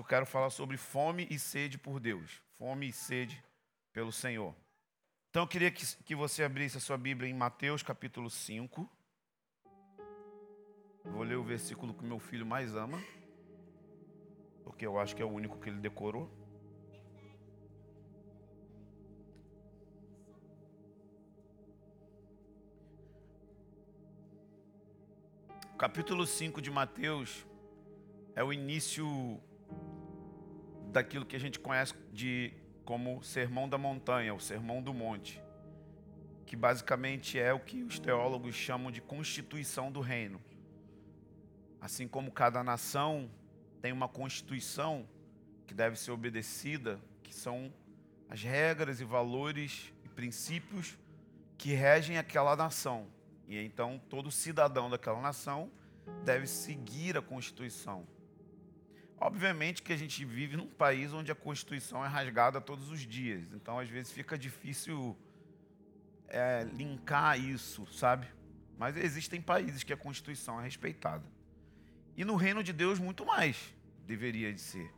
eu quero falar sobre fome e sede por Deus. Fome e sede pelo Senhor. Então eu queria que, que você abrisse a sua Bíblia em Mateus capítulo 5. Vou ler o versículo que meu filho mais ama, porque eu acho que é o único que ele decorou. Capítulo 5 de Mateus é o início daquilo que a gente conhece de como Sermão da Montanha, o Sermão do Monte, que basicamente é o que os teólogos chamam de constituição do reino. Assim como cada nação tem uma constituição que deve ser obedecida, que são as regras e valores e princípios que regem aquela nação. E então todo cidadão daquela nação deve seguir a Constituição. Obviamente que a gente vive num país onde a Constituição é rasgada todos os dias, então às vezes fica difícil é, linkar isso, sabe? Mas existem países que a Constituição é respeitada. E no reino de Deus, muito mais deveria de ser.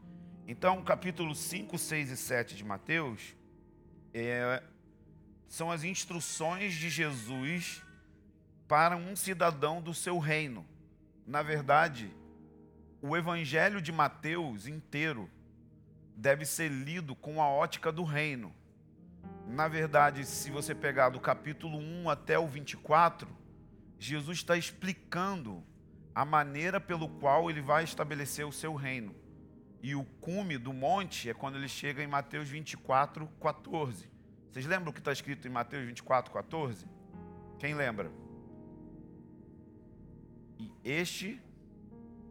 Então, capítulo 5, 6 e 7 de Mateus é, são as instruções de Jesus para um cidadão do seu reino. Na verdade, o evangelho de Mateus inteiro deve ser lido com a ótica do reino. Na verdade, se você pegar do capítulo 1 até o 24, Jesus está explicando a maneira pelo qual ele vai estabelecer o seu reino. E o cume do monte é quando ele chega em Mateus 24, 14. Vocês lembram o que está escrito em Mateus 24, 14? Quem lembra? E este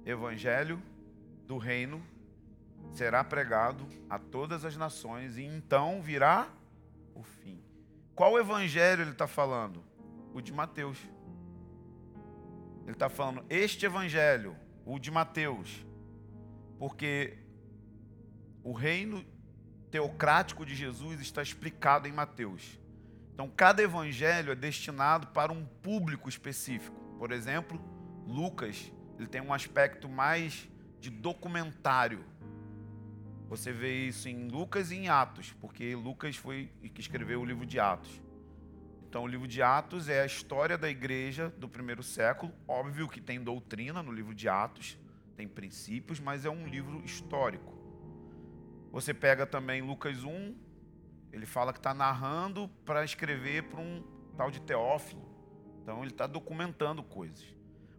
evangelho do reino será pregado a todas as nações e então virá o fim. Qual evangelho ele está falando? O de Mateus. Ele está falando este evangelho, o de Mateus, porque o reino teocrático de Jesus está explicado em Mateus. Então, cada evangelho é destinado para um público específico. Por exemplo, Lucas, ele tem um aspecto mais de documentário. Você vê isso em Lucas e em Atos, porque Lucas foi que escreveu o livro de Atos. Então, o livro de Atos é a história da igreja do primeiro século. Óbvio que tem doutrina no livro de Atos, tem princípios, mas é um livro histórico. Você pega também Lucas 1, ele fala que está narrando para escrever para um tal de Teófilo. Então, ele está documentando coisas.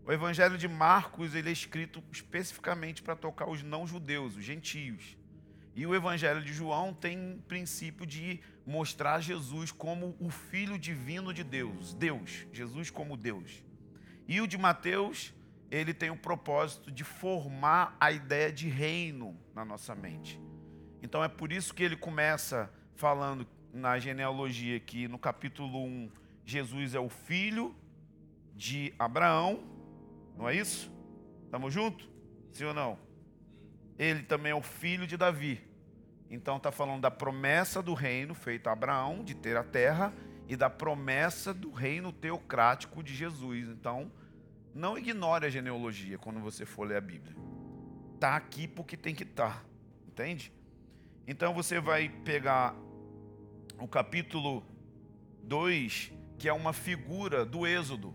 O Evangelho de Marcos ele é escrito especificamente para tocar os não-judeus, os gentios. E o Evangelho de João tem princípio de mostrar Jesus como o Filho divino de Deus, Deus, Jesus como Deus. E o de Mateus, ele tem o propósito de formar a ideia de reino na nossa mente. Então é por isso que ele começa falando na genealogia aqui, no capítulo 1, Jesus é o filho de Abraão, não é isso? Estamos juntos? Sim ou não? Ele também é o filho de Davi. Então está falando da promessa do reino feita a Abraão de ter a terra e da promessa do reino teocrático de Jesus. Então, não ignore a genealogia quando você for ler a Bíblia. Está aqui porque tem que estar. Tá, entende? Então você vai pegar o capítulo 2, que é uma figura do Êxodo.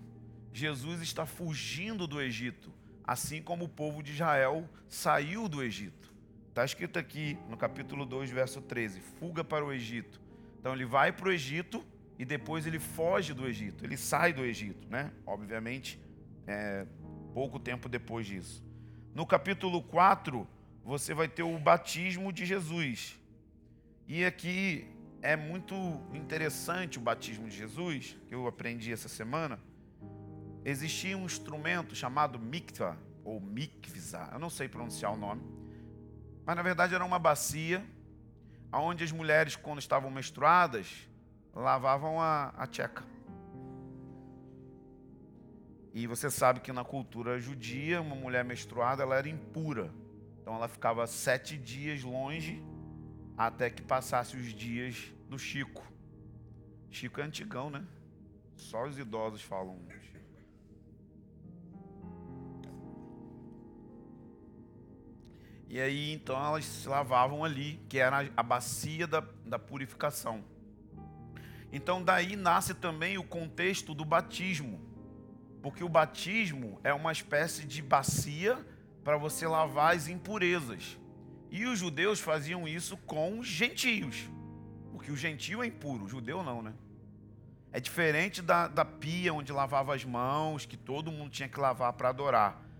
Jesus está fugindo do Egito, assim como o povo de Israel saiu do Egito. Está escrito aqui no capítulo 2, verso 13: fuga para o Egito. Então ele vai para o Egito e depois ele foge do Egito, ele sai do Egito, né? Obviamente, é, pouco tempo depois disso. No capítulo 4, você vai ter o batismo de Jesus. E aqui é muito interessante o batismo de Jesus, que eu aprendi essa semana existia um instrumento chamado mikvah, ou mikvisa, eu não sei pronunciar o nome, mas na verdade era uma bacia onde as mulheres, quando estavam menstruadas, lavavam a, a tcheca. E você sabe que na cultura judia, uma mulher menstruada ela era impura. Então ela ficava sete dias longe até que passasse os dias do Chico. Chico é antigão, né? Só os idosos falam E aí então elas se lavavam ali, que era a bacia da, da purificação. Então daí nasce também o contexto do batismo. Porque o batismo é uma espécie de bacia para você lavar as impurezas. E os judeus faziam isso com os gentios. Porque o gentio é impuro, o judeu não, né? É diferente da, da pia onde lavava as mãos, que todo mundo tinha que lavar para adorar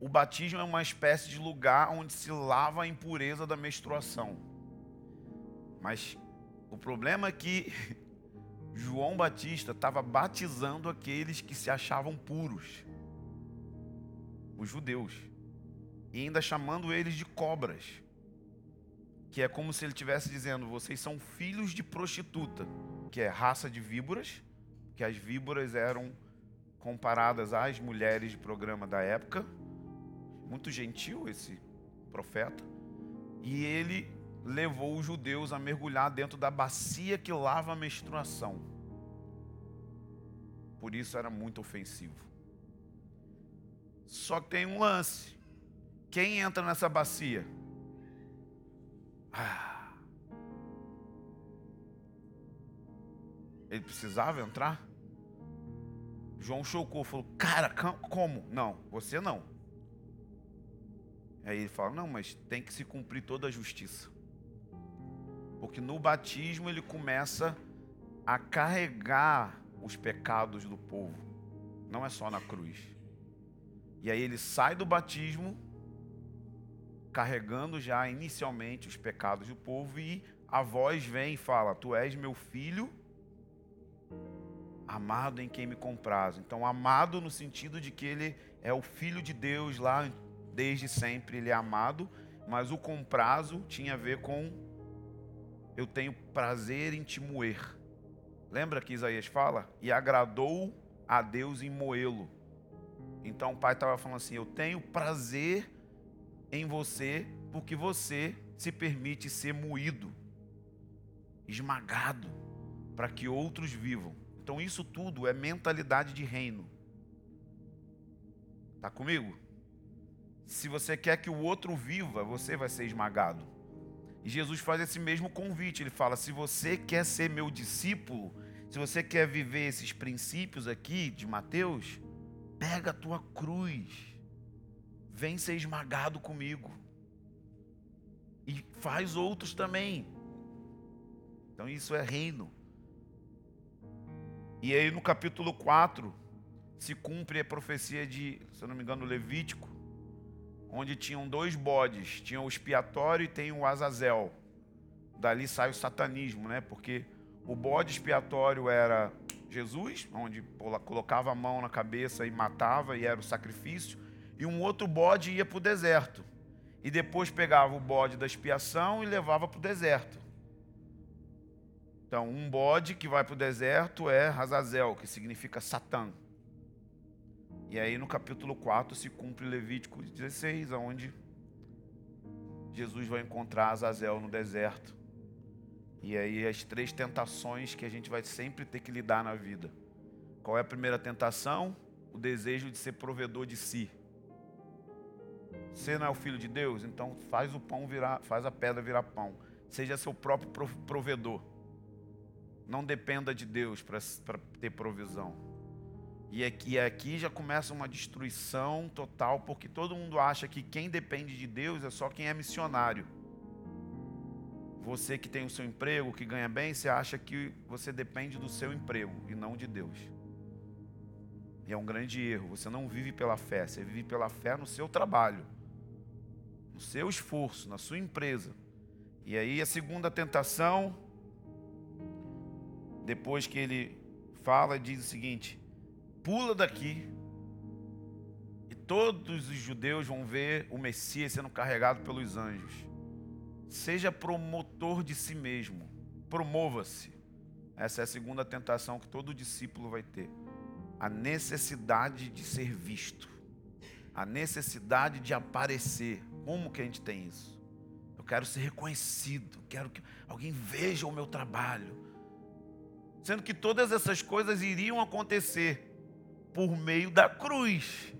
o batismo é uma espécie de lugar onde se lava a impureza da menstruação. Mas o problema é que João Batista estava batizando aqueles que se achavam puros, os judeus, e ainda chamando eles de cobras, que é como se ele estivesse dizendo: vocês são filhos de prostituta, que é raça de víboras, que as víboras eram comparadas às mulheres de programa da época muito gentil esse profeta, e ele levou os judeus a mergulhar dentro da bacia que lava a menstruação. Por isso era muito ofensivo. Só que tem um lance. Quem entra nessa bacia? Ah. Ele precisava entrar? João chocou, falou: Cara, como? Não, você não. Aí ele fala: não, mas tem que se cumprir toda a justiça. Porque no batismo ele começa a carregar os pecados do povo, não é só na cruz. E aí ele sai do batismo carregando já inicialmente os pecados do povo e a voz vem e fala: Tu és meu filho, amado em quem me compraz. Então, amado no sentido de que ele é o filho de Deus lá desde sempre ele é amado, mas o comprazo tinha a ver com eu tenho prazer em te moer. Lembra que Isaías fala? E agradou a Deus em moê-lo. Então o pai estava falando assim: Eu tenho prazer em você, porque você se permite ser moído, esmagado, para que outros vivam. Então isso tudo é mentalidade de reino. Está comigo? Se você quer que o outro viva, você vai ser esmagado. E Jesus faz esse mesmo convite. Ele fala: se você quer ser meu discípulo, se você quer viver esses princípios aqui de Mateus, pega a tua cruz, vem ser esmagado comigo. E faz outros também. Então isso é reino. E aí no capítulo 4 se cumpre a profecia de, se eu não me engano, Levítico, onde tinham dois bodes, tinha o expiatório e tem o Azazel. Dali sai o satanismo, né? Porque o bode expiatório era Jesus, onde colocava a mão na cabeça e matava e era o sacrifício, e um outro bode ia para o deserto. E depois pegava o bode da expiação e levava para o deserto. Então, um bode que vai para o deserto é Azazel, que significa Satã. E aí no capítulo 4 se cumpre Levítico 16, onde Jesus vai encontrar Azazel no deserto. E aí as três tentações que a gente vai sempre ter que lidar na vida. Qual é a primeira tentação? O desejo de ser provedor de si. Você não é o filho de Deus, então faz o pão virar, faz a pedra virar pão. Seja seu próprio provedor. Não dependa de Deus para ter provisão. E aqui, aqui já começa uma destruição total, porque todo mundo acha que quem depende de Deus é só quem é missionário. Você que tem o seu emprego, que ganha bem, você acha que você depende do seu emprego e não de Deus. E é um grande erro. Você não vive pela fé, você vive pela fé no seu trabalho, no seu esforço, na sua empresa. E aí a segunda tentação, depois que ele fala, diz o seguinte: pula daqui. E todos os judeus vão ver o Messias sendo carregado pelos anjos. Seja promotor de si mesmo. Promova-se. Essa é a segunda tentação que todo discípulo vai ter. A necessidade de ser visto. A necessidade de aparecer. Como que a gente tem isso? Eu quero ser reconhecido. Quero que alguém veja o meu trabalho. Sendo que todas essas coisas iriam acontecer por meio da cruz.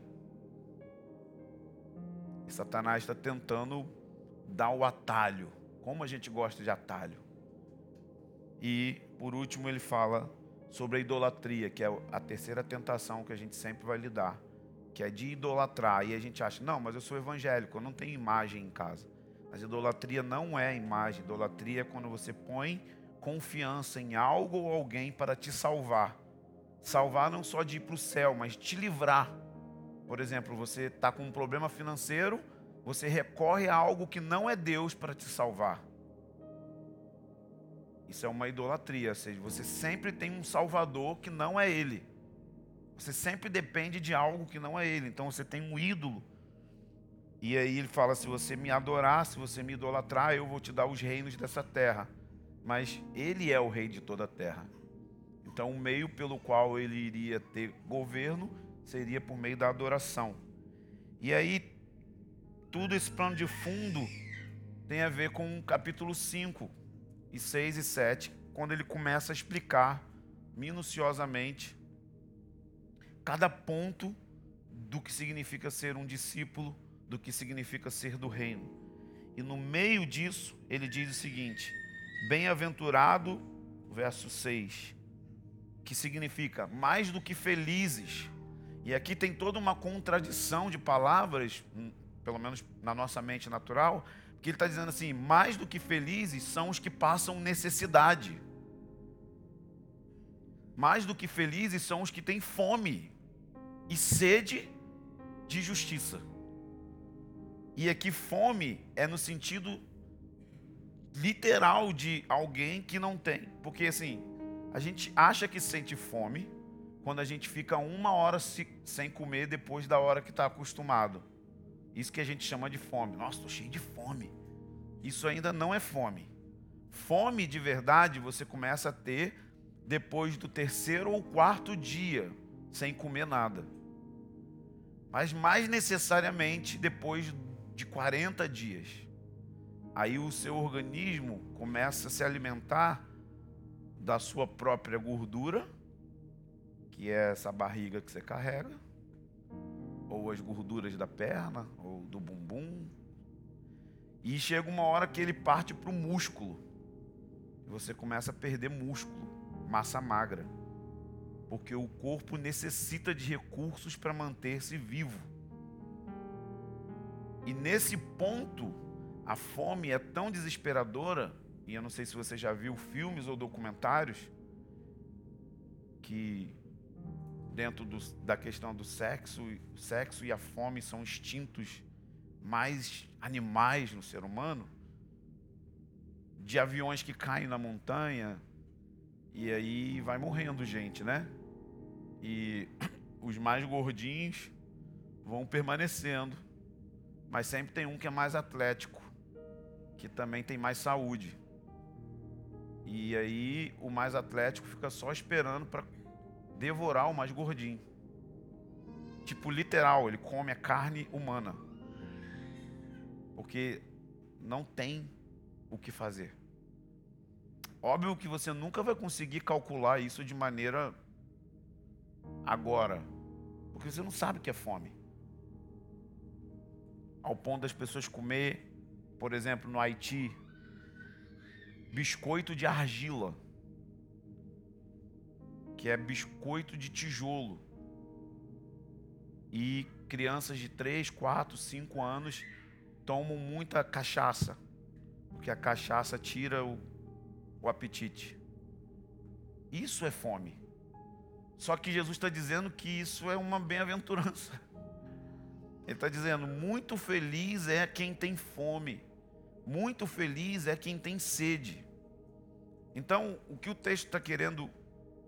E Satanás está tentando dá o atalho. Como a gente gosta de atalho. E, por último, ele fala sobre a idolatria, que é a terceira tentação que a gente sempre vai lidar, que é de idolatrar. E a gente acha, não, mas eu sou evangélico, eu não tenho imagem em casa. Mas idolatria não é imagem, idolatria é quando você põe confiança em algo ou alguém para te salvar. Salvar não só de ir para o céu, mas te livrar. Por exemplo, você está com um problema financeiro, você recorre a algo que não é Deus para te salvar. Isso é uma idolatria, ou seja, você sempre tem um salvador que não é Ele. Você sempre depende de algo que não é Ele. Então você tem um ídolo. E aí ele fala: se você me adorar, se você me idolatrar, eu vou te dar os reinos dessa terra. Mas Ele é o rei de toda a terra. Então o meio pelo qual ele iria ter governo seria por meio da adoração. E aí, tudo esse plano de fundo tem a ver com o capítulo 5, e 6 e 7, quando ele começa a explicar minuciosamente cada ponto do que significa ser um discípulo, do que significa ser do reino. E no meio disso, ele diz o seguinte: Bem-aventurado, verso 6, que significa mais do que felizes. E aqui tem toda uma contradição de palavras, hum, pelo menos na nossa mente natural, que ele está dizendo assim: mais do que felizes são os que passam necessidade. Mais do que felizes são os que têm fome e sede de justiça. E aqui, fome é no sentido literal de alguém que não tem. Porque assim, a gente acha que sente fome quando a gente fica uma hora sem comer depois da hora que está acostumado. Isso que a gente chama de fome. Nossa, estou cheio de fome. Isso ainda não é fome. Fome de verdade você começa a ter depois do terceiro ou quarto dia sem comer nada. Mas mais necessariamente depois de 40 dias. Aí o seu organismo começa a se alimentar da sua própria gordura, que é essa barriga que você carrega, ou as gorduras da perna, ou do bumbum. E chega uma hora que ele parte para o músculo. E você começa a perder músculo, massa magra. Porque o corpo necessita de recursos para manter-se vivo. E nesse ponto, a fome é tão desesperadora, e eu não sei se você já viu filmes ou documentários, que dentro do, da questão do sexo, o sexo e a fome são instintos mais animais no ser humano, de aviões que caem na montanha, e aí vai morrendo gente, né? E os mais gordinhos vão permanecendo, mas sempre tem um que é mais atlético, que também tem mais saúde. E aí o mais atlético fica só esperando para devorar o mais gordinho. Tipo, literal, ele come a carne humana. Porque não tem o que fazer. Óbvio que você nunca vai conseguir calcular isso de maneira agora, porque você não sabe o que é fome. Ao ponto das pessoas comer, por exemplo, no Haiti, biscoito de argila que é biscoito de tijolo. E crianças de 3, 4, 5 anos tomam muita cachaça, porque a cachaça tira o, o apetite. Isso é fome. Só que Jesus está dizendo que isso é uma bem-aventurança. Ele está dizendo: muito feliz é quem tem fome, muito feliz é quem tem sede. Então, o que o texto está querendo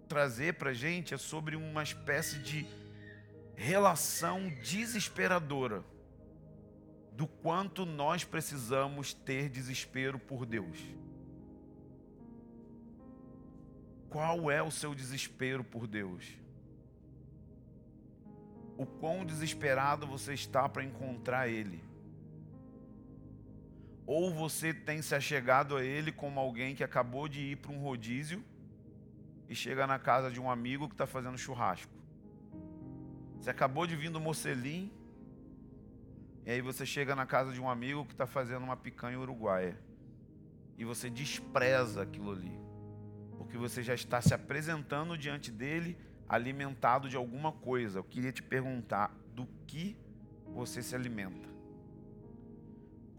trazer para a gente é sobre uma espécie de relação desesperadora do quanto nós precisamos ter desespero por Deus. Qual é o seu desespero por Deus? O quão desesperado você está para encontrar Ele? Ou você tem se achegado a Ele como alguém que acabou de ir para um rodízio e chega na casa de um amigo que está fazendo churrasco. Você acabou de vir do Mocelim E aí você chega na casa de um amigo que está fazendo uma picanha uruguaia. E você despreza aquilo ali. Porque você já está se apresentando diante dele alimentado de alguma coisa. Eu queria te perguntar do que você se alimenta.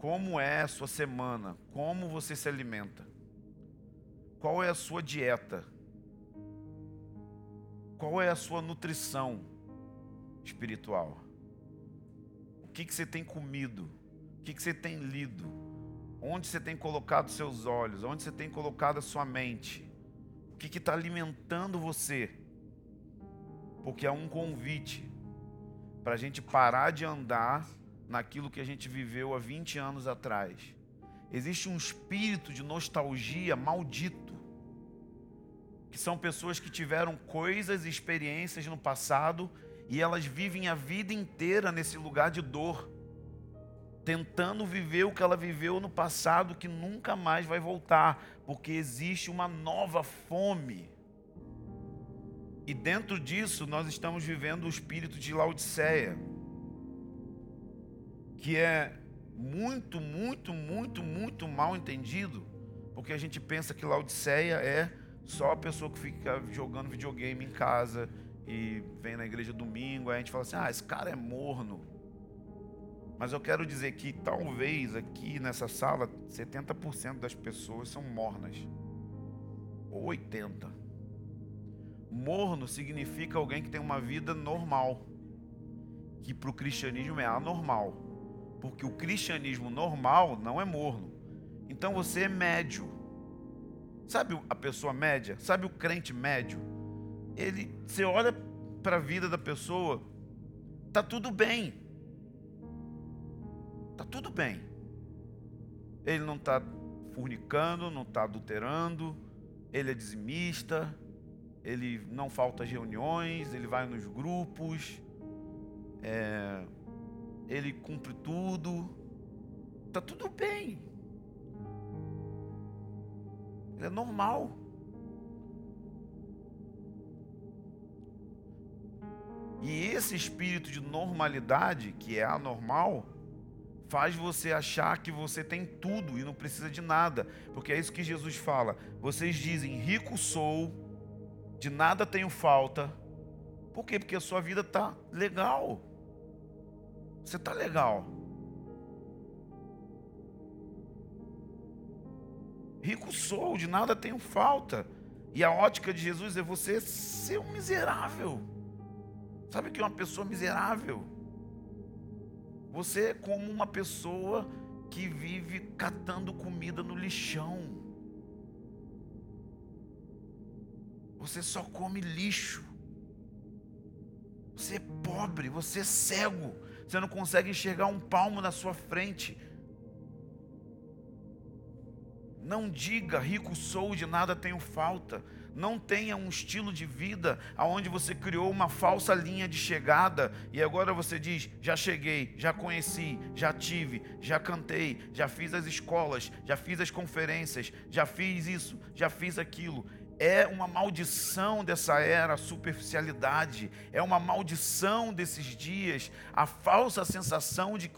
Como é a sua semana? Como você se alimenta? Qual é a sua dieta? Qual é a sua nutrição espiritual? O que, que você tem comido? O que, que você tem lido? Onde você tem colocado seus olhos? Onde você tem colocado a sua mente? O que está alimentando você? Porque é um convite para a gente parar de andar naquilo que a gente viveu há 20 anos atrás. Existe um espírito de nostalgia maldito, que são pessoas que tiveram coisas e experiências no passado e elas vivem a vida inteira nesse lugar de dor, tentando viver o que ela viveu no passado que nunca mais vai voltar, porque existe uma nova fome. E dentro disso nós estamos vivendo o espírito de Laodiceia que é muito, muito, muito, muito mal entendido, porque a gente pensa que Laodiceia é só a pessoa que fica jogando videogame em casa e vem na igreja domingo, aí a gente fala assim: ah, esse cara é morno. Mas eu quero dizer que talvez aqui nessa sala 70% das pessoas são mornas. Ou 80. Morno significa alguém que tem uma vida normal, que para o cristianismo é anormal. Porque o cristianismo normal não é morno. Então você é médio. Sabe a pessoa média? Sabe o crente médio? Ele, você olha para a vida da pessoa, tá tudo bem. Tá tudo bem. Ele não está fornicando, não está adulterando, ele é dizimista, ele não falta reuniões, ele vai nos grupos, é, ele cumpre tudo, está tudo bem. Ele é normal. E esse espírito de normalidade, que é anormal, faz você achar que você tem tudo e não precisa de nada, porque é isso que Jesus fala. Vocês dizem: rico sou, de nada tenho falta. Por quê? Porque a sua vida está legal. Você está legal. Rico sou, de nada tenho falta. E a ótica de Jesus é você ser um miserável. Sabe o que é uma pessoa miserável? Você é como uma pessoa que vive catando comida no lixão. Você só come lixo. Você é pobre, você é cego. Você não consegue enxergar um palmo na sua frente. Não diga rico sou, de nada tenho falta. Não tenha um estilo de vida aonde você criou uma falsa linha de chegada e agora você diz: já cheguei, já conheci, já tive, já cantei, já fiz as escolas, já fiz as conferências, já fiz isso, já fiz aquilo é uma maldição dessa era, a superficialidade, é uma maldição desses dias, a falsa sensação de,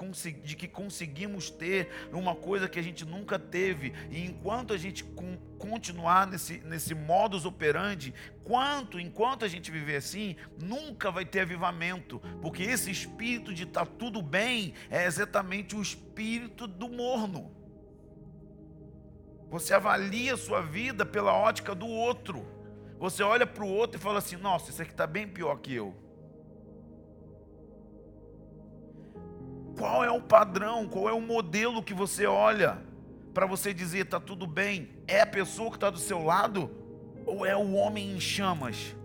de, que conseguimos ter uma coisa que a gente nunca teve, e enquanto a gente continuar nesse, nesse modus operandi, quanto, enquanto a gente viver assim, nunca vai ter avivamento, porque esse espírito de tá tudo bem é exatamente o espírito do morno. Você avalia a sua vida pela ótica do outro. Você olha para o outro e fala assim: nossa, isso aqui está bem pior que eu. Qual é o padrão, qual é o modelo que você olha para você dizer está tudo bem? É a pessoa que está do seu lado ou é o homem em chamas?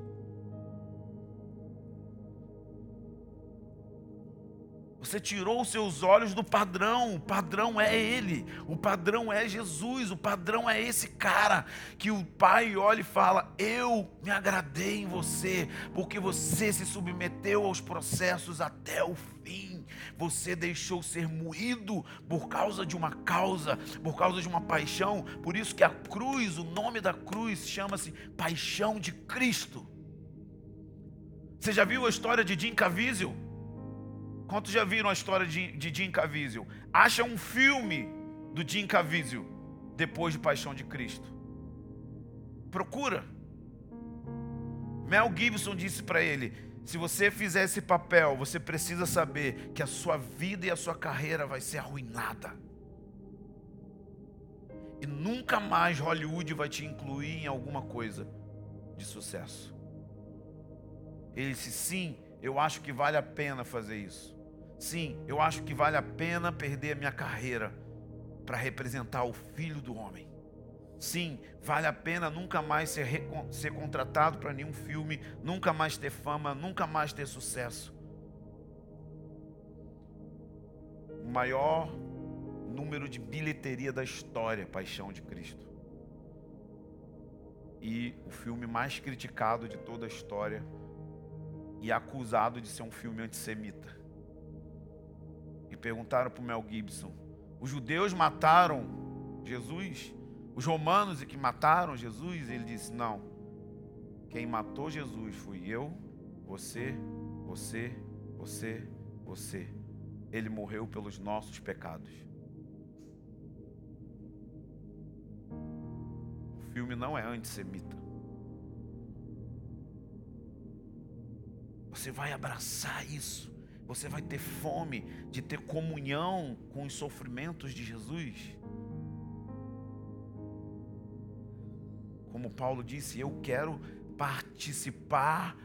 Você tirou os seus olhos do padrão. O padrão é Ele. O padrão é Jesus. O padrão é esse cara que o Pai olha e fala: Eu me agradei em você, porque você se submeteu aos processos até o fim. Você deixou ser moído por causa de uma causa, por causa de uma paixão. Por isso que a cruz, o nome da cruz, chama-se Paixão de Cristo. Você já viu a história de Jim Caviezel? Quantos já viram a história de, Jim Caviezel? Acha um filme do Jim Caviezel depois de Paixão de Cristo. Procura. Mel Gibson disse para ele: se você fizer esse papel, você precisa saber que a sua vida e a sua carreira vai ser arruinada. E nunca mais Hollywood vai te incluir em alguma coisa de sucesso. Ele disse: sim, eu acho que vale a pena fazer isso. Sim, eu acho que vale a pena perder a minha carreira para representar o Filho do Homem. Sim, vale a pena nunca mais ser, ser contratado para nenhum filme, nunca mais ter fama, nunca mais ter sucesso. O maior número de bilheteria da história, Paixão de Cristo. E o filme mais criticado de toda a história e acusado de ser um filme antissemita. Perguntaram para o Mel Gibson: os judeus mataram Jesus? Os romanos e que mataram Jesus? Ele disse: não. Quem matou Jesus fui eu, você, você, você, você. Ele morreu pelos nossos pecados. O filme não é antissemita. Você vai abraçar isso. Você vai ter fome de ter comunhão com os sofrimentos de Jesus. Como Paulo disse, eu quero participar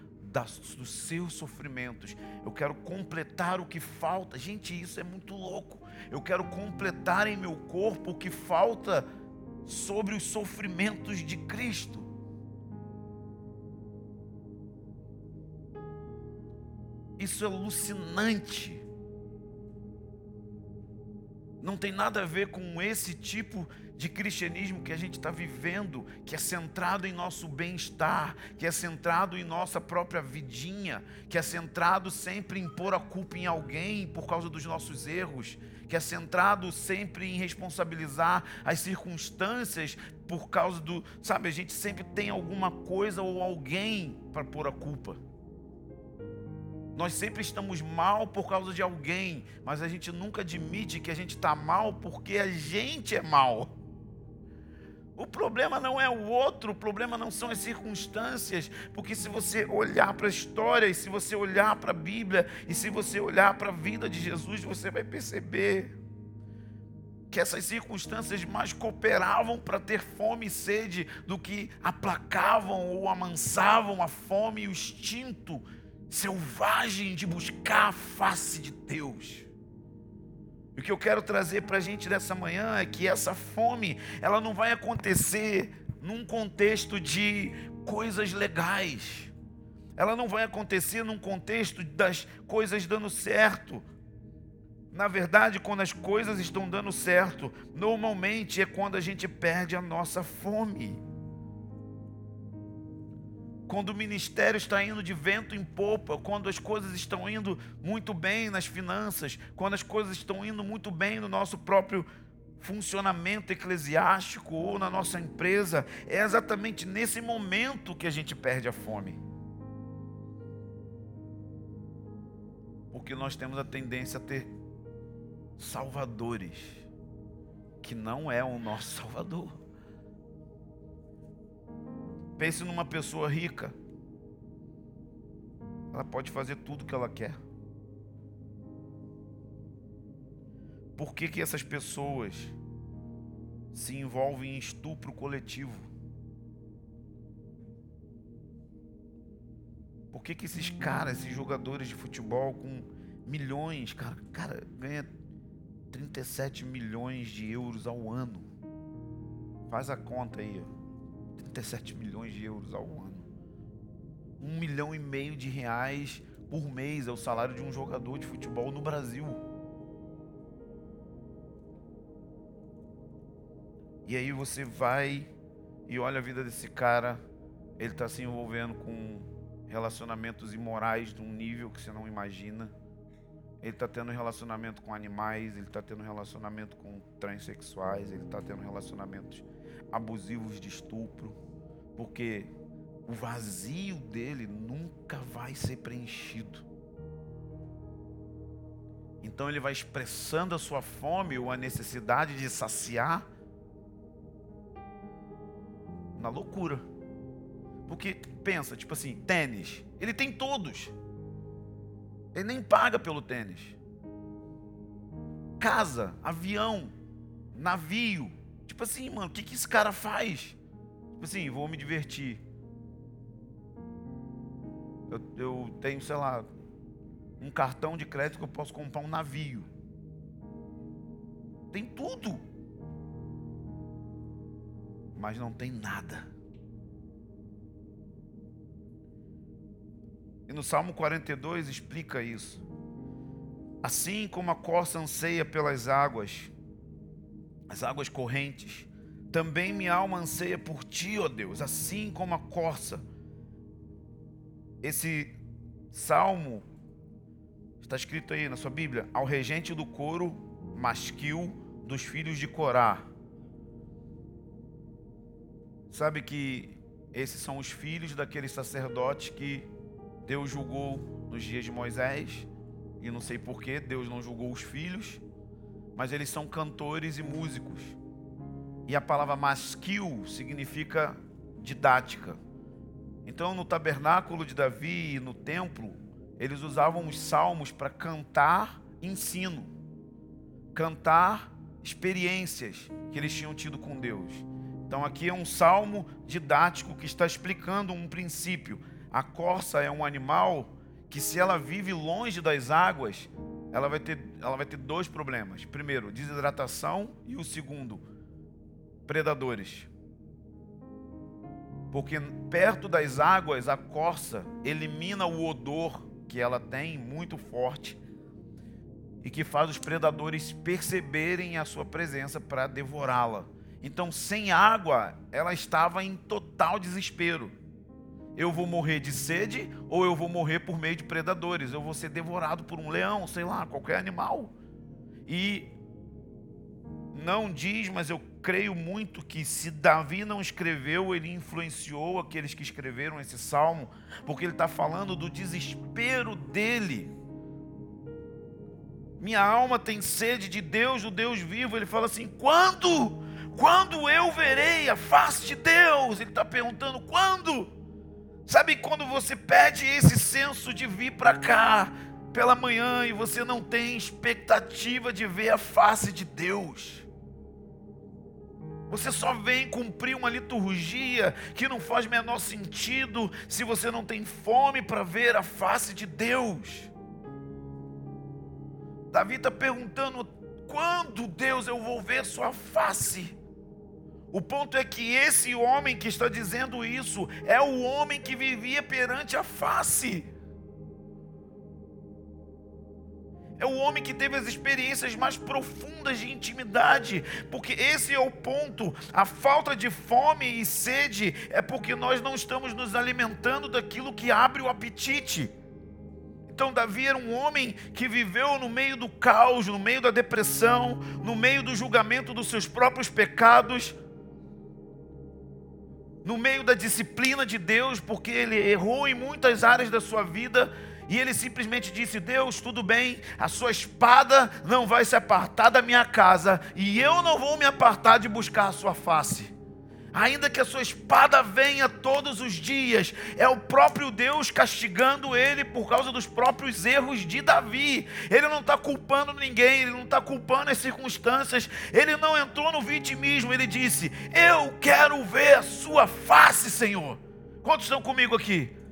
dos seus sofrimentos. Eu quero completar o que falta. Gente, isso é muito louco. Eu quero completar em meu corpo o que falta sobre os sofrimentos de Cristo. Isso é alucinante. Não tem nada a ver com esse tipo de cristianismo que a gente está vivendo, que é centrado em nosso bem-estar, que é centrado em nossa própria vidinha, que é centrado sempre em pôr a culpa em alguém por causa dos nossos erros, que é centrado sempre em responsabilizar as circunstâncias por causa do. Sabe, a gente sempre tem alguma coisa ou alguém para pôr a culpa. Nós sempre estamos mal por causa de alguém, mas a gente nunca admite que a gente está mal porque a gente é mal. O problema não é o outro, o problema não são as circunstâncias, porque se você olhar para a história, e se você olhar para a Bíblia, e se você olhar para a vida de Jesus, você vai perceber que essas circunstâncias mais cooperavam para ter fome e sede do que aplacavam ou amansavam a fome e o instinto selvagem de buscar a face de Deus. E o que eu quero trazer para a gente nessa manhã é que essa fome, ela não vai acontecer num contexto de coisas legais. Ela não vai acontecer num contexto das coisas dando certo. Na verdade, quando as coisas estão dando certo, normalmente é quando a gente perde a nossa fome quando o ministério está indo de vento em popa, quando as coisas estão indo muito bem nas finanças, quando as coisas estão indo muito bem no nosso próprio funcionamento eclesiástico ou na nossa empresa, é exatamente nesse momento que a gente perde a fome. Porque nós temos a tendência a ter salvadores que não é o nosso Salvador. Pense numa pessoa rica. Ela pode fazer tudo o que ela quer. Por que, que essas pessoas se envolvem em estupro coletivo? Por que, que esses caras, esses jogadores de futebol com milhões, cara, cara ganha 37 milhões de euros ao ano? Faz a conta aí. 37 milhões de euros ao ano. Um milhão e meio de reais por mês é o salário de um jogador de futebol no Brasil. E aí você vai e olha a vida desse cara, ele está se envolvendo com relacionamentos imorais de um nível que você não imagina. Ele está tendo relacionamento com animais, ele está tendo relacionamento com transexuais, ele está tendo relacionamentos abusivos de estupro, porque o vazio dele nunca vai ser preenchido. Então ele vai expressando a sua fome ou a necessidade de saciar na loucura. Porque pensa, tipo assim, tênis, ele tem todos. Ele nem paga pelo tênis. Casa, avião, navio. Tipo assim, mano, o que, que esse cara faz? Tipo assim, vou me divertir. Eu, eu tenho, sei lá, um cartão de crédito que eu posso comprar um navio. Tem tudo. Mas não tem nada. E no Salmo 42 explica isso. Assim como a corça anseia pelas águas, as águas correntes, também minha alma anseia por ti, ó Deus, assim como a corça. Esse salmo está escrito aí na sua Bíblia, ao regente do coro masquil dos filhos de Corá. Sabe que esses são os filhos daqueles sacerdotes que Deus julgou nos dias de Moisés, e não sei porquê, Deus não julgou os filhos, mas eles são cantores e músicos. E a palavra masquil significa didática. Então, no tabernáculo de Davi e no templo, eles usavam os salmos para cantar ensino, cantar experiências que eles tinham tido com Deus. Então, aqui é um salmo didático que está explicando um princípio. A corça é um animal que, se ela vive longe das águas, ela vai ter, ela vai ter dois problemas. Primeiro, desidratação, e o segundo, predadores. Porque perto das águas, a corça elimina o odor que ela tem muito forte e que faz os predadores perceberem a sua presença para devorá-la. Então, sem água, ela estava em total desespero eu vou morrer de sede ou eu vou morrer por meio de predadores. Eu vou ser devorado por um leão, sei lá, qualquer animal. E não diz, mas eu creio muito que se Davi não escreveu, ele influenciou aqueles que escreveram esse salmo, porque ele está falando do desespero dele. Minha alma tem sede de Deus, do Deus vivo. Ele fala assim: quando? Quando eu verei a face de Deus? Ele está perguntando: quando? Sabe quando você perde esse senso de vir para cá pela manhã e você não tem expectativa de ver a face de Deus? Você só vem cumprir uma liturgia que não faz menor sentido se você não tem fome para ver a face de Deus. Davi está perguntando: quando, Deus, eu vou ver Sua face? O ponto é que esse homem que está dizendo isso é o homem que vivia perante a face. É o homem que teve as experiências mais profundas de intimidade, porque esse é o ponto. A falta de fome e sede é porque nós não estamos nos alimentando daquilo que abre o apetite. Então, Davi era um homem que viveu no meio do caos, no meio da depressão, no meio do julgamento dos seus próprios pecados no meio da disciplina de Deus, porque ele errou em muitas áreas da sua vida, e ele simplesmente disse: Deus, tudo bem, a sua espada não vai se apartar da minha casa, e eu não vou me apartar de buscar a sua face ainda que a sua espada venha todos os dias, é o próprio Deus castigando ele por causa dos próprios erros de Davi. Ele não está culpando ninguém, ele não está culpando as circunstâncias, ele não entrou no vitimismo, ele disse: Eu quero ver a sua face, Senhor. Quantos estão comigo aqui?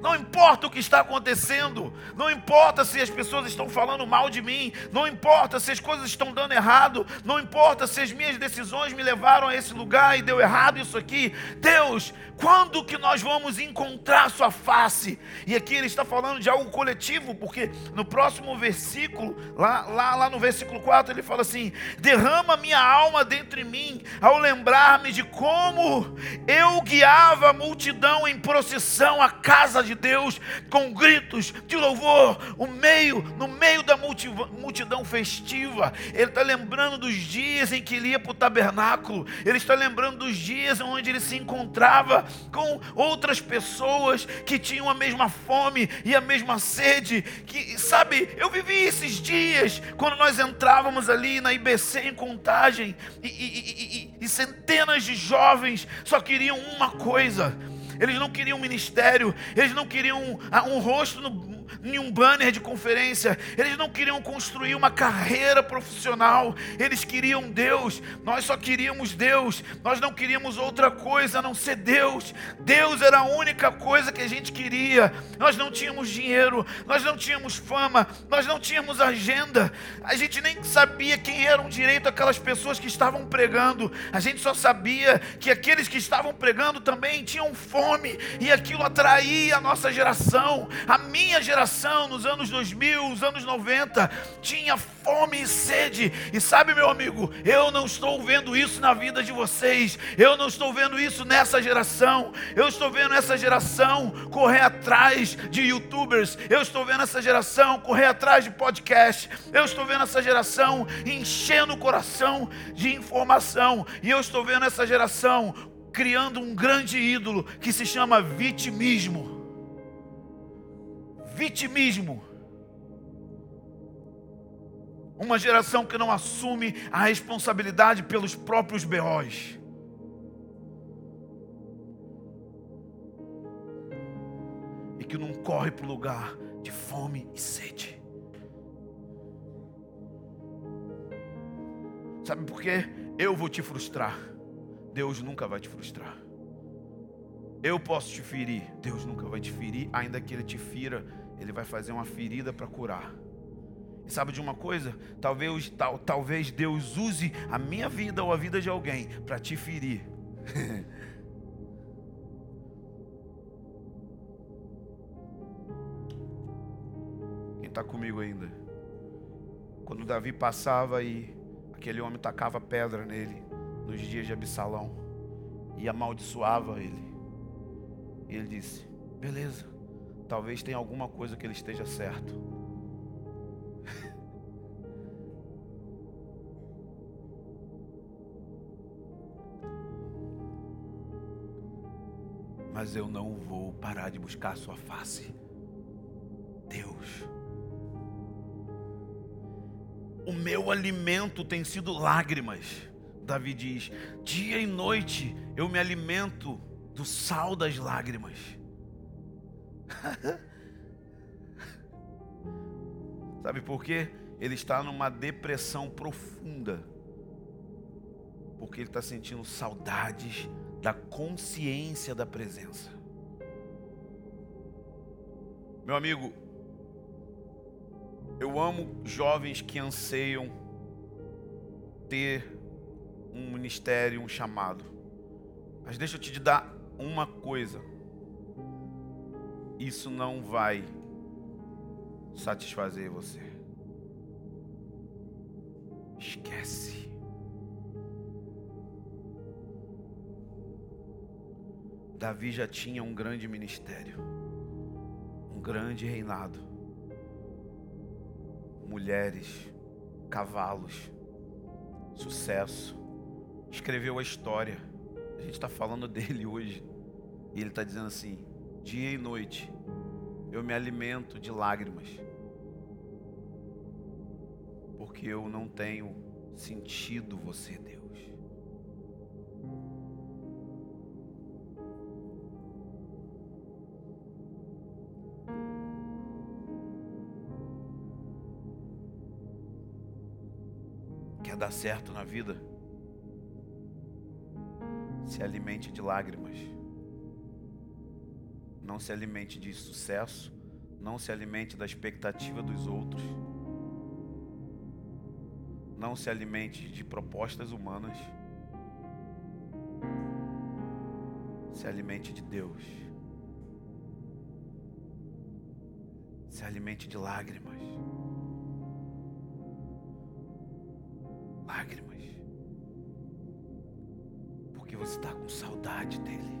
Não importa o que está acontecendo, não importa se as pessoas estão falando mal de mim, não importa se as coisas estão dando errado, não importa se as minhas decisões me levaram a esse lugar e deu errado isso aqui. Deus, quando que nós vamos encontrar sua face? E aqui ele está falando de algo coletivo, porque no próximo versículo, lá, lá, lá no versículo 4, ele fala assim: derrama minha alma dentro de mim, ao lembrar-me de como eu guiava a multidão em procissão à casa de de Deus com gritos de louvor, o meio, no meio da multidão festiva. Ele está lembrando dos dias em que ele ia para o tabernáculo, ele está lembrando dos dias onde ele se encontrava com outras pessoas que tinham a mesma fome e a mesma sede. Que, sabe, eu vivi esses dias quando nós entrávamos ali na IBC em contagem e, e, e, e centenas de jovens só queriam uma coisa. Eles não queriam ministério, eles não queriam um, um rosto no, em um banner de conferência. Eles não queriam construir uma carreira profissional. Eles queriam Deus. Nós só queríamos Deus. Nós não queríamos outra coisa a não ser Deus. Deus era a única coisa que a gente queria. Nós não tínhamos dinheiro, nós não tínhamos fama, nós não tínhamos agenda. A gente nem sabia quem eram direito aquelas pessoas que estavam pregando. A gente só sabia que aqueles que estavam pregando também tinham fome e aquilo atraía a nossa geração, a minha geração geração nos anos 2000, nos anos 90, tinha fome e sede. E sabe, meu amigo, eu não estou vendo isso na vida de vocês. Eu não estou vendo isso nessa geração. Eu estou vendo essa geração correr atrás de youtubers. Eu estou vendo essa geração correr atrás de podcast. Eu estou vendo essa geração enchendo o coração de informação. E eu estou vendo essa geração criando um grande ídolo que se chama vitimismo vitimismo. Uma geração que não assume a responsabilidade pelos próprios berróis. E que não corre para o lugar de fome e sede. Sabe por quê? Eu vou te frustrar. Deus nunca vai te frustrar. Eu posso te ferir, Deus nunca vai te ferir, ainda que Ele te fira ele vai fazer uma ferida para curar. E sabe de uma coisa? Talvez, tal, talvez Deus use a minha vida ou a vida de alguém para te ferir. Quem está comigo ainda? Quando Davi passava e aquele homem tacava pedra nele nos dias de Absalão e amaldiçoava ele. E ele disse: Beleza, talvez tenha alguma coisa que ele esteja certo. Mas eu não vou parar de buscar a sua face. Deus. O meu alimento tem sido lágrimas. Davi diz: dia e noite eu me alimento do sal das lágrimas. Sabe por quê? Ele está numa depressão profunda. Porque ele está sentindo saudades da consciência da presença. Meu amigo, eu amo jovens que anseiam ter um ministério, um chamado. Mas deixa eu te dar uma coisa isso não vai satisfazer você. Esquece. Davi já tinha um grande ministério, um grande reinado. Mulheres, cavalos, sucesso. Escreveu a história. A gente está falando dele hoje. E ele está dizendo assim: dia e noite, eu me alimento de lágrimas, porque eu não tenho sentido você, Deus. Quer dar certo na vida? Se alimente de lágrimas. Não se alimente de sucesso, não se alimente da expectativa dos outros. Não se alimente de propostas humanas. Se alimente de Deus. Se alimente de lágrimas. Lágrimas. Porque você está com saudade dele.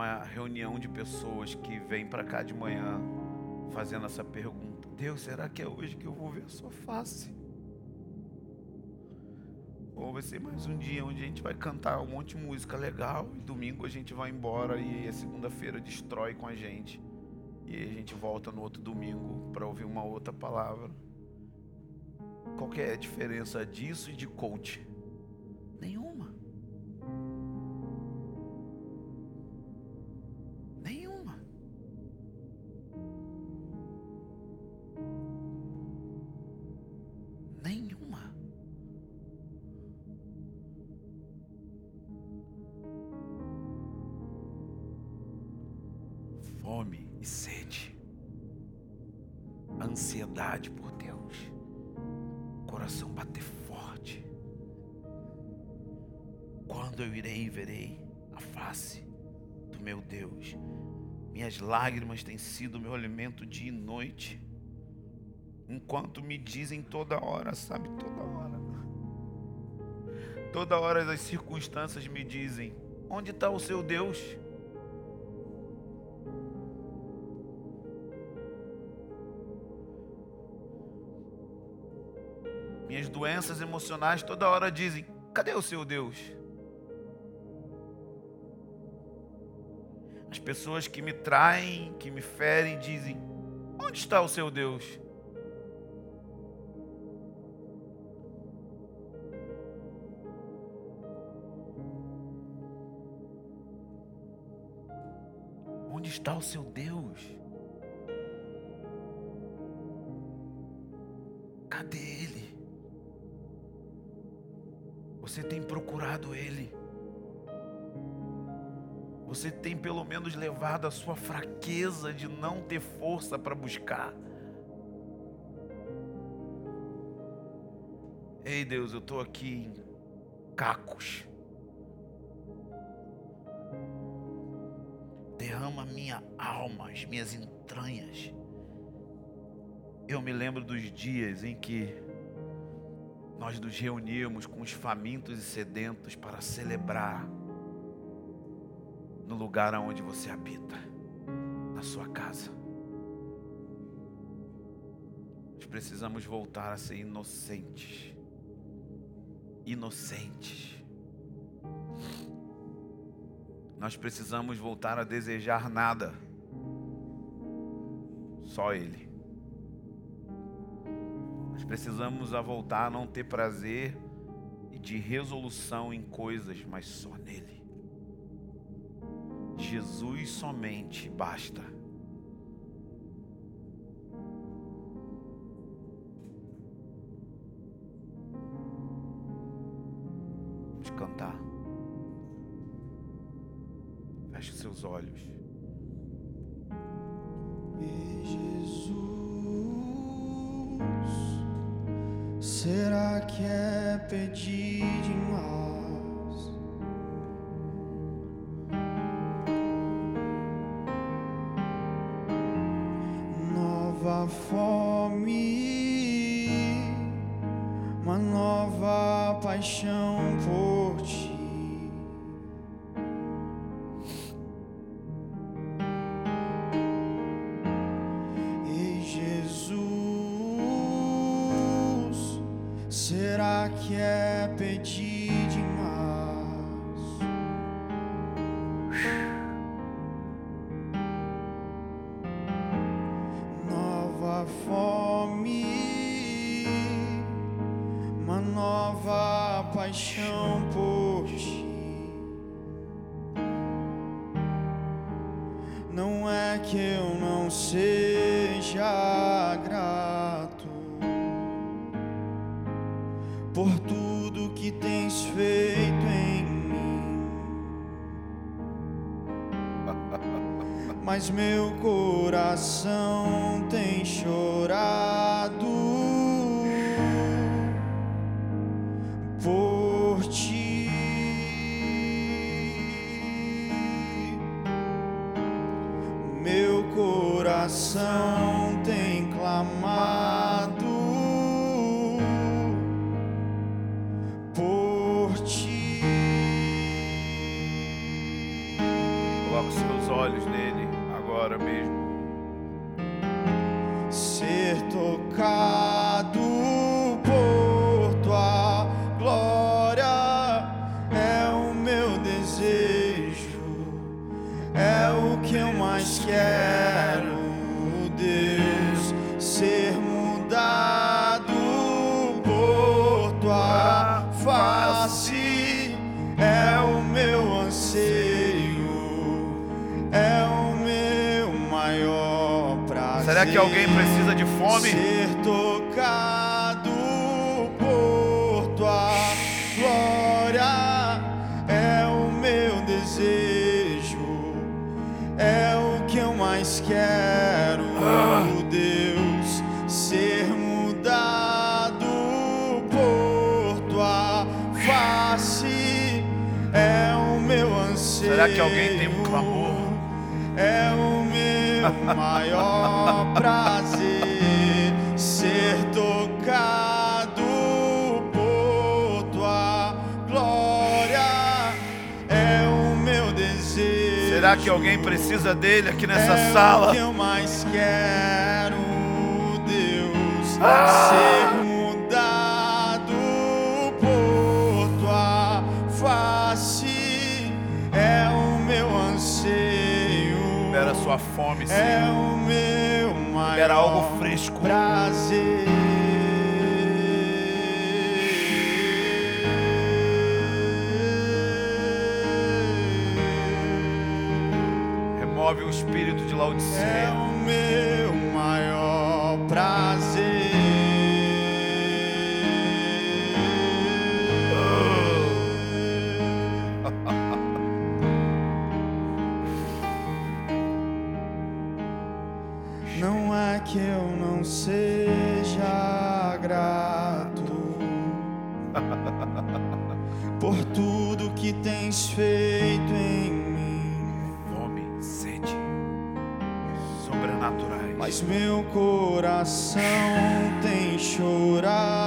Uma reunião de pessoas que vêm para cá de manhã fazendo essa pergunta: Deus, será que é hoje que eu vou ver a sua face? Ou vai ser mais um dia onde a gente vai cantar um monte de música legal e domingo a gente vai embora e a segunda-feira destrói com a gente. E a gente volta no outro domingo para ouvir uma outra palavra. Qual é a diferença disso e de coach? Nenhuma. Nenhuma. Fome e sede. Ansiedade por Deus. Coração bater forte. Quando eu irei e verei a face do meu Deus. Minhas lágrimas têm sido meu alimento dia e noite. Enquanto me dizem toda hora, sabe, toda hora. Toda hora as circunstâncias me dizem: onde está o seu Deus? Minhas doenças emocionais toda hora dizem: cadê o seu Deus? As pessoas que me traem, que me ferem, dizem: onde está o seu Deus? Onde está o seu Deus? Cadê Ele? Você tem procurado Ele? Você tem pelo menos levado a sua fraqueza de não ter força para buscar? Ei Deus, eu estou aqui em cacos. Derrama minha alma, as minhas entranhas. Eu me lembro dos dias em que nós nos reuníamos com os famintos e sedentos para celebrar no lugar aonde você habita, na sua casa. Nós precisamos voltar a ser inocentes. Inocentes. Nós precisamos voltar a desejar nada, só Ele. Nós precisamos a voltar a não ter prazer e de resolução em coisas, mas só nele. Jesus somente basta. Olhos. Por tudo que tens feito em mim, mas meu coração tem chorado Será que alguém precisa dele aqui nessa é O sala? que eu mais quero, Deus, Ah! ser mudado por tua face. É o meu anseio. Libera sua fome, É Senhor. o meu maior Libera algo fresco. prazer. De É Laodiceia. o meu maior prazer. Meu coração tem chorado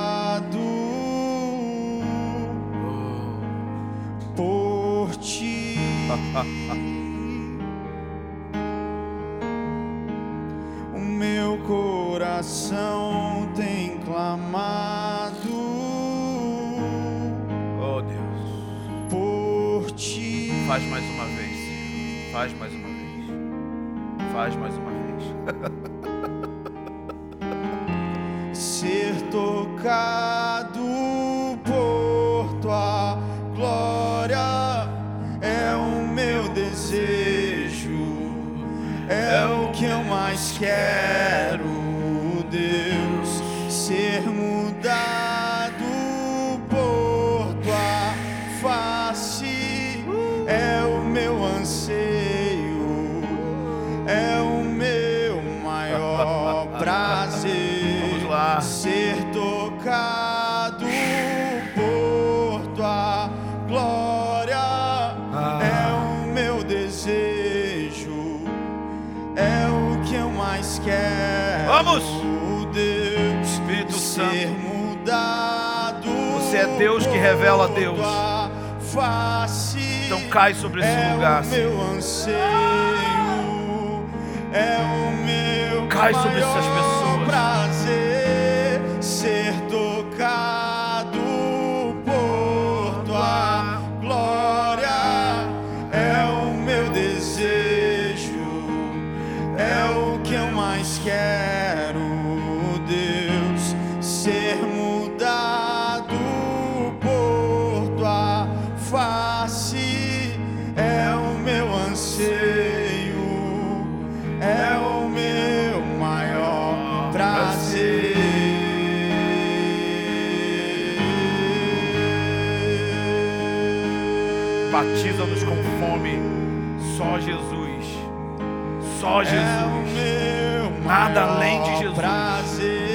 mais quero, Deus, ser mudado por tua face é o meu anseio, é o meu maior prazer Vamos lá. Vamos! Deus, Espírito ser Santo. mudado. Você é Deus que revela a Deus. Então cai sobre esse é lugar, anseio, é o meu Cai sobre essas pessoas. prazer ser tocado por tua glória. É o meu desejo, é o que eu mais quero, Batiza-nos com fome. Só Jesus. Só É Jesus. meu Nada além de Jesus. Prazer.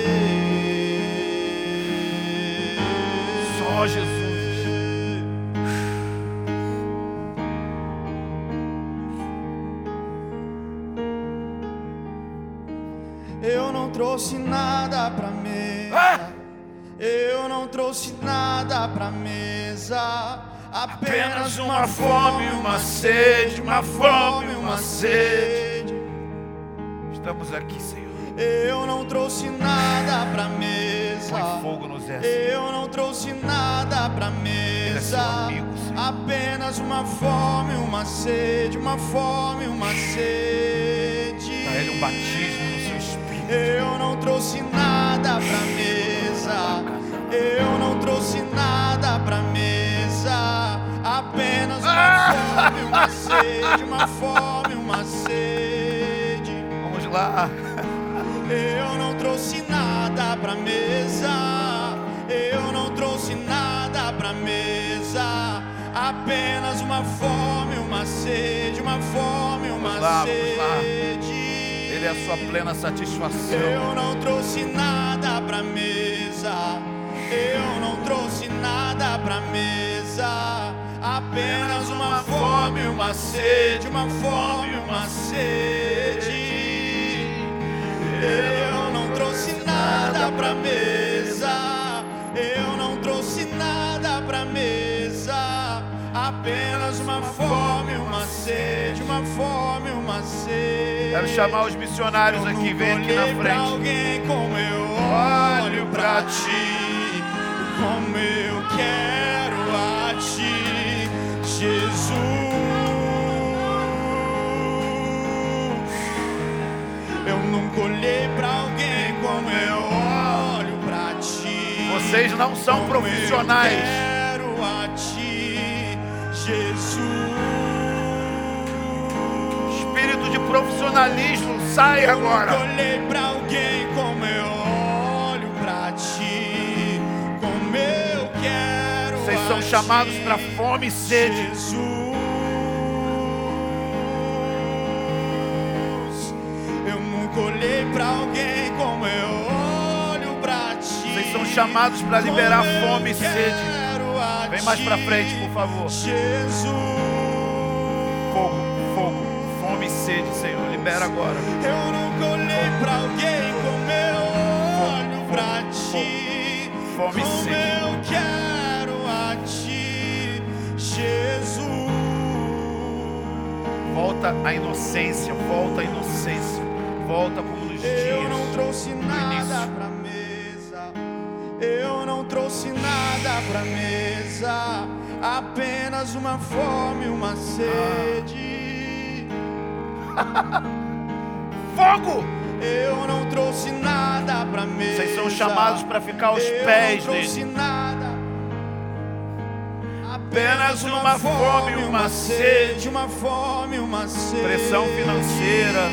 Só Jesus. Eu não trouxe nada pra mesa. Ah! Eu não trouxe nada pra mesa. Apenas uma fome, uma sede, uma fome, uma sede. Estamos aqui, Senhor. Eu não trouxe nada pra mesa. Põe fogo nos exércitos. Eu não trouxe nada pra é mesa. amigo. Apenas uma fome, uma sede, uma fome, uma sede. Dá Ele um batismo no seu espírito. Eu não trouxe nada pra mesa. Eu não trouxe nada fome, uma sede, uma fome, uma sede. Vamos lá. Eu não trouxe nada pra mesa. Eu não trouxe nada pra mesa. Apenas uma fome, uma sede, uma fome, uma Vamos lá, vamos lá. sede. Ele é a sua plena satisfação. Eu não trouxe nada pra mesa. Eu não trouxe nada pra mesa. Apenas uma fome, uma sede, uma fome, uma sede. Eu não trouxe nada pra mesa. Eu não trouxe nada pra mesa. Apenas uma fome, uma sede, uma fome, uma sede. Quero chamar os missionários Eu aqui, vem aqui na frente. alguém como eu olho pra ti, como eu quero a ti, Jesus. Eu nunca olhei pra alguém como eu olho pra ti. Vocês não são como profissionais. Eu quero a ti, Jesus. Espírito de profissionalismo, sai Eu agora. nunca olhei pra alguém como eu olho são chamados para fome e sede. Jesus. Eu nunca olhei pra alguém como eu olho pra ti. Vocês são chamados para liberar fome e sede. Vem mais ti, frente, por favor. Jesus. Fogo, fogo, fome e sede, Senhor. Libera agora. Eu nunca olhei pra alguém como eu olho pra ti. Fome e sede. Volta a inocência, volta a inocência. Volta como nos Eu não dias. trouxe nada pra mesa. Eu não trouxe nada pra mesa. Apenas uma fome, uma sede. Fogo! Eu não trouxe nada pra mesa. Vocês são chamados para ficar aos Eu pés dele. Apenas uma fome, uma sede. uma fome, uma sede. Pressão financeira.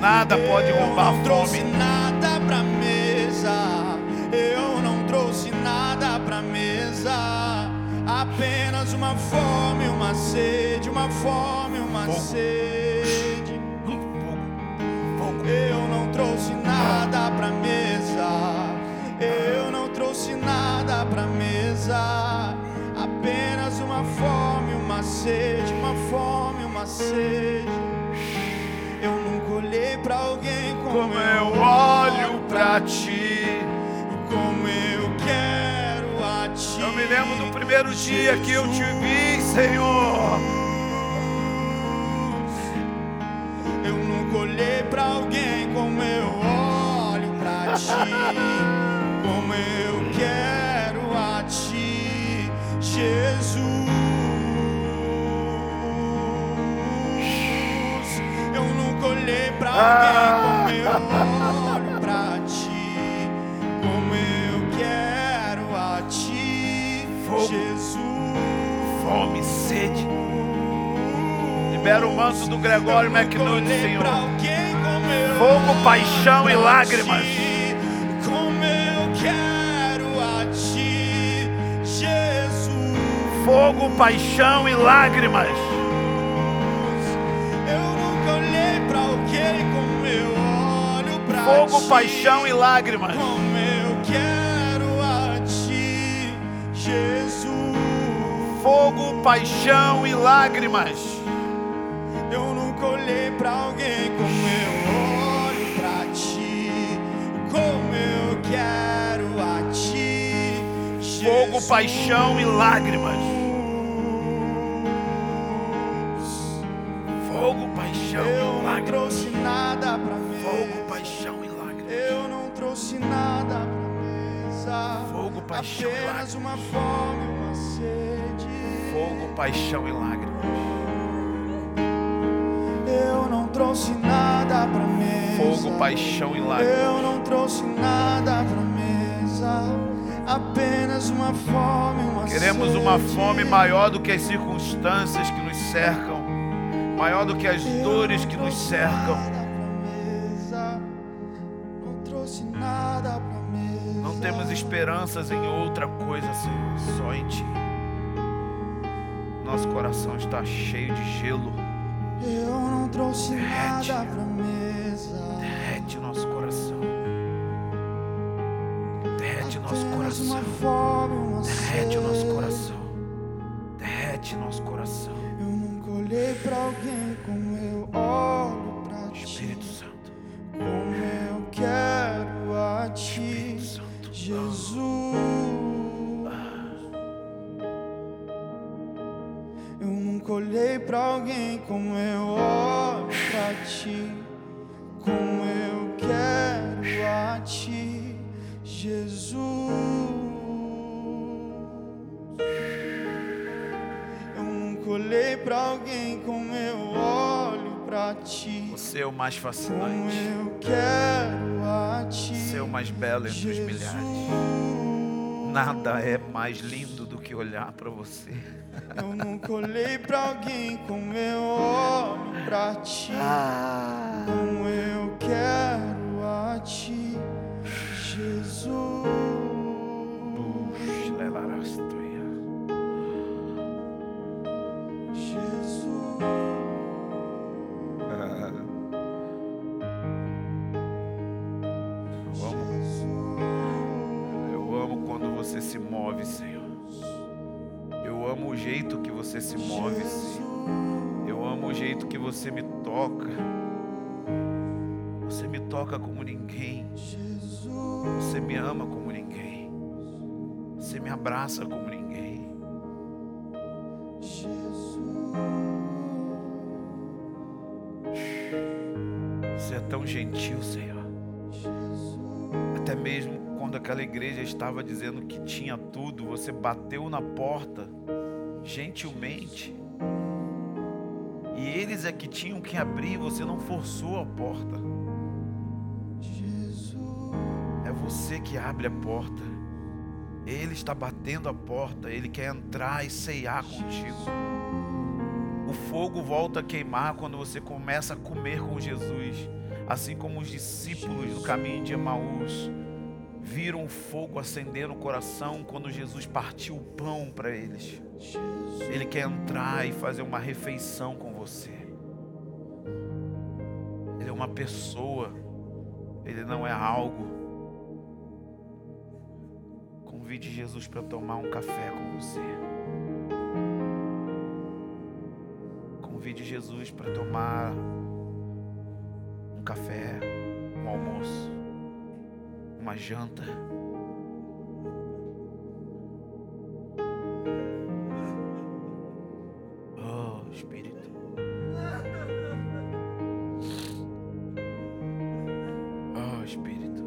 Nada pode roubar Eu a não trouxe fome. nada pra mesa. Eu não trouxe nada pra mesa. Apenas uma fome, uma sede, uma fome, uma sede. Eu não trouxe nada pra mesa. Eu não trouxe nada pra mesa. Sede, uma fome, uma sede. Eu nunca olhei pra alguém como, Como eu olho pra ti. como eu quero a ti. Eu me lembro do primeiro dia que eu te vi, Senhor. Eu nunca olhei pra alguém como eu olho pra ti, como eu quero a ti, Jesus. Pra alguém como eu olho pra ti, como eu quero a ti, Fogo. Jesus. Fome sede. Libera o manto do Gregório McNutt, Senhor. Fogo, paixão e lágrimas. Como eu quero a ti, Jesus. Fogo, paixão e lágrimas. fogo, paixão e lágrimas. Como eu quero a ti, Jesus. Fogo, paixão e lágrimas. Eu nunca olhei para alguém como eu olho para ti. Como eu quero a ti, Jesus. Fogo, paixão e lágrimas. fogo, paixão eu e lágrimas nada pra Fogo, mesa. paixão e lágrimas. Eu não trouxe nada pra mesa. Fogo, paixão e Apenas lágrimas. uma fome, uma sede. Fogo, paixão e lágrimas. Eu não trouxe nada pra mesa. Fogo, paixão e lágrimas. Eu não trouxe nada pra mesa. Apenas uma fome, uma Queremos uma fome maior do que as circunstâncias que nos cercam, maior do que as dores que nos cercam. Não temos esperanças em outra coisa, Senhor, só em Ti. Nosso coração está cheio de gelo. Eu não trouxe Derrete. nada pra mesa. Derrete nosso coração. Derrete nosso Apenas uma coração. Derrete o nosso coração. Derrete nosso coração. Eu nunca olhei pra alguém mais Como fascinante. eu quero a ti. Você é o mais belo entre os Jesus. milhares. Nada é mais lindo do que olhar para você. Eu nunca olhei pra alguém como eu olho pra ti. Como eu quero a ti, Jesus. Puxa, você se move, Senhor. Eu amo o jeito que você me toca. Você me toca como ninguém. Você me ama como ninguém. Você me abraça como ninguém. Você é tão gentil, Senhor. Até mesmo quando aquela igreja estava dizendo que tinha tudo, você bateu na porta gentilmente. E eles é que tinham que abrir, você não forçou a porta. É você que abre a porta. Ele está batendo a porta, ele quer entrar e ceiar contigo. O fogo volta a queimar quando você começa a comer com Jesus, assim como os discípulos do caminho de Emaús viram o fogo acender no coração quando Jesus partiu o pão para eles. Ele quer entrar e fazer uma refeição com você. Ele é uma pessoa, ele não é algo. Convide Jesus para tomar um café com você. Convide Jesus para tomar um café, um almoço, uma janta. Oh, Espírito. Oh, Espírito.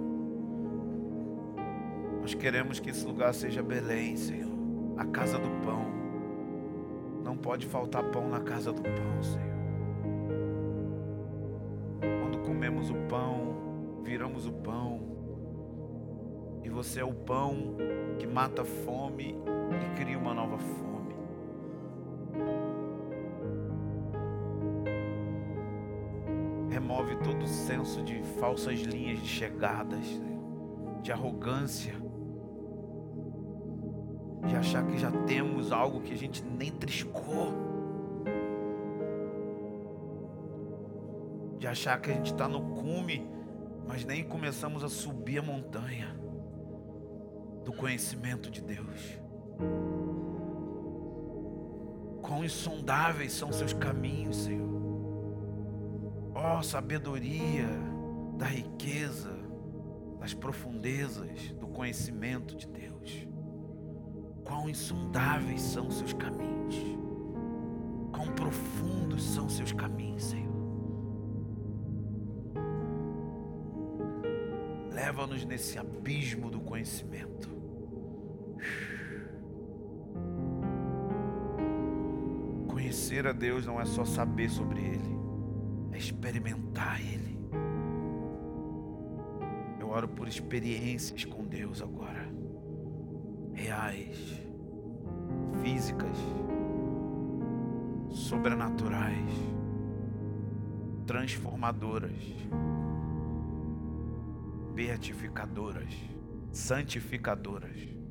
Nós queremos que esse lugar seja Belém, Senhor. A casa do pão. Não pode faltar pão na casa do pão, Senhor. Quando comemos o pão, viramos o pão. E você é o pão que mata a fome e cria uma nova fome. Remove todo o senso de falsas linhas de chegadas, de arrogância, de achar que já temos algo que a gente nem triscou, de achar que a gente está no cume, mas nem começamos a subir a montanha do conhecimento de Deus. Quão insondáveis são seus caminhos, Senhor. Ó sabedoria da riqueza, das profundezas do conhecimento de Deus. Quão insondáveis são seus caminhos. Quão profundos são seus caminhos, Senhor. Leva-nos nesse abismo do conhecimento. Conhecer a Deus não é só saber sobre Ele, é experimentar Ele. Eu oro por experiências com Deus agora, reais, físicas, sobrenaturais, transformadoras, beatificadoras, santificadoras.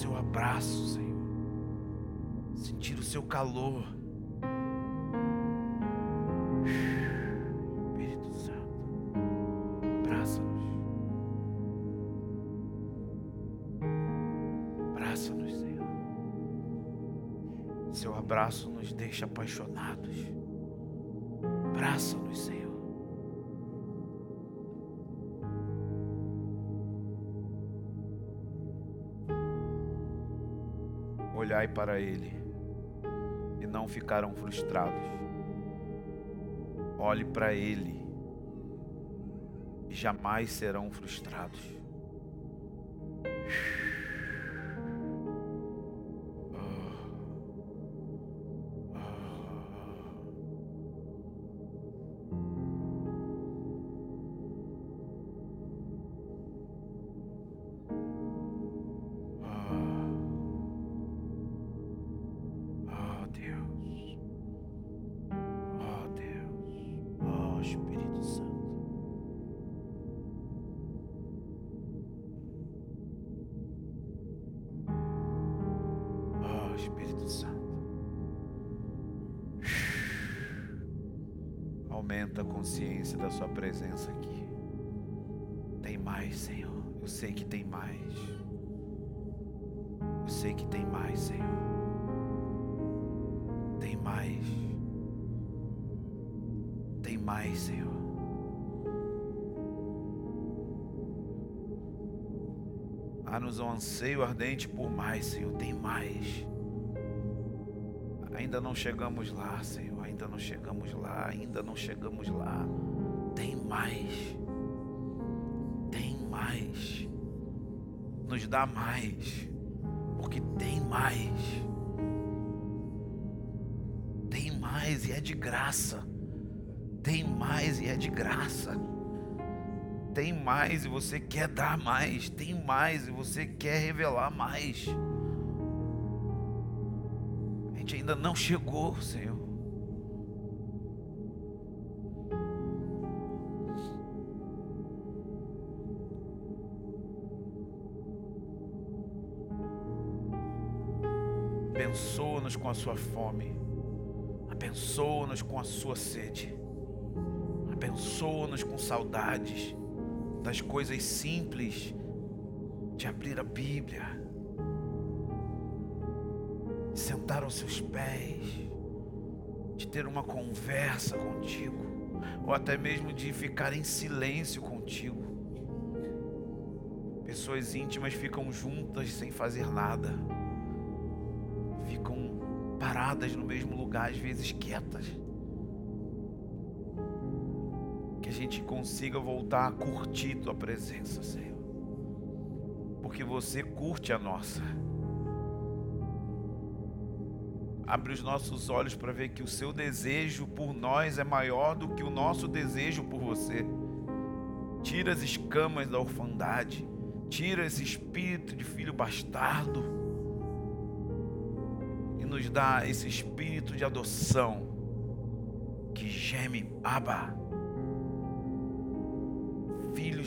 Seu abraço, Senhor. Sentir o seu calor. Espírito Santo, abraça-nos. Abraça-nos, Senhor. Seu abraço nos deixa apaixonados. Olhai para Ele e não ficarão frustrados. Olhe para Ele e jamais serão frustrados. Anseio ardente por mais, Senhor. Tem mais. Ainda não chegamos lá, Senhor. Ainda não chegamos lá. Ainda não chegamos lá. Tem mais. Tem mais. Nos dá mais. Porque tem mais. Tem mais e é de graça. Tem mais e é de graça. Tem mais e você quer dar mais. Tem mais e você quer revelar mais. A gente ainda não chegou, Senhor. Abençoa-nos com a sua fome. Abençoa-nos com a sua sede. Abençoa-nos com saudades das coisas simples de abrir a Bíblia, de sentar aos seus pés, de ter uma conversa contigo, ou até mesmo de ficar em silêncio contigo. Pessoas íntimas ficam juntas sem fazer nada, ficam paradas no mesmo lugar, às vezes quietas. Gente consiga voltar a curtir tua presença, Senhor. Porque você curte a nossa. Abre os nossos olhos para ver que o seu desejo por nós é maior do que o nosso desejo por você. Tira as escamas da orfandade. Tira esse espírito de filho bastardo. E nos dá esse espírito de adoção que geme, Abba.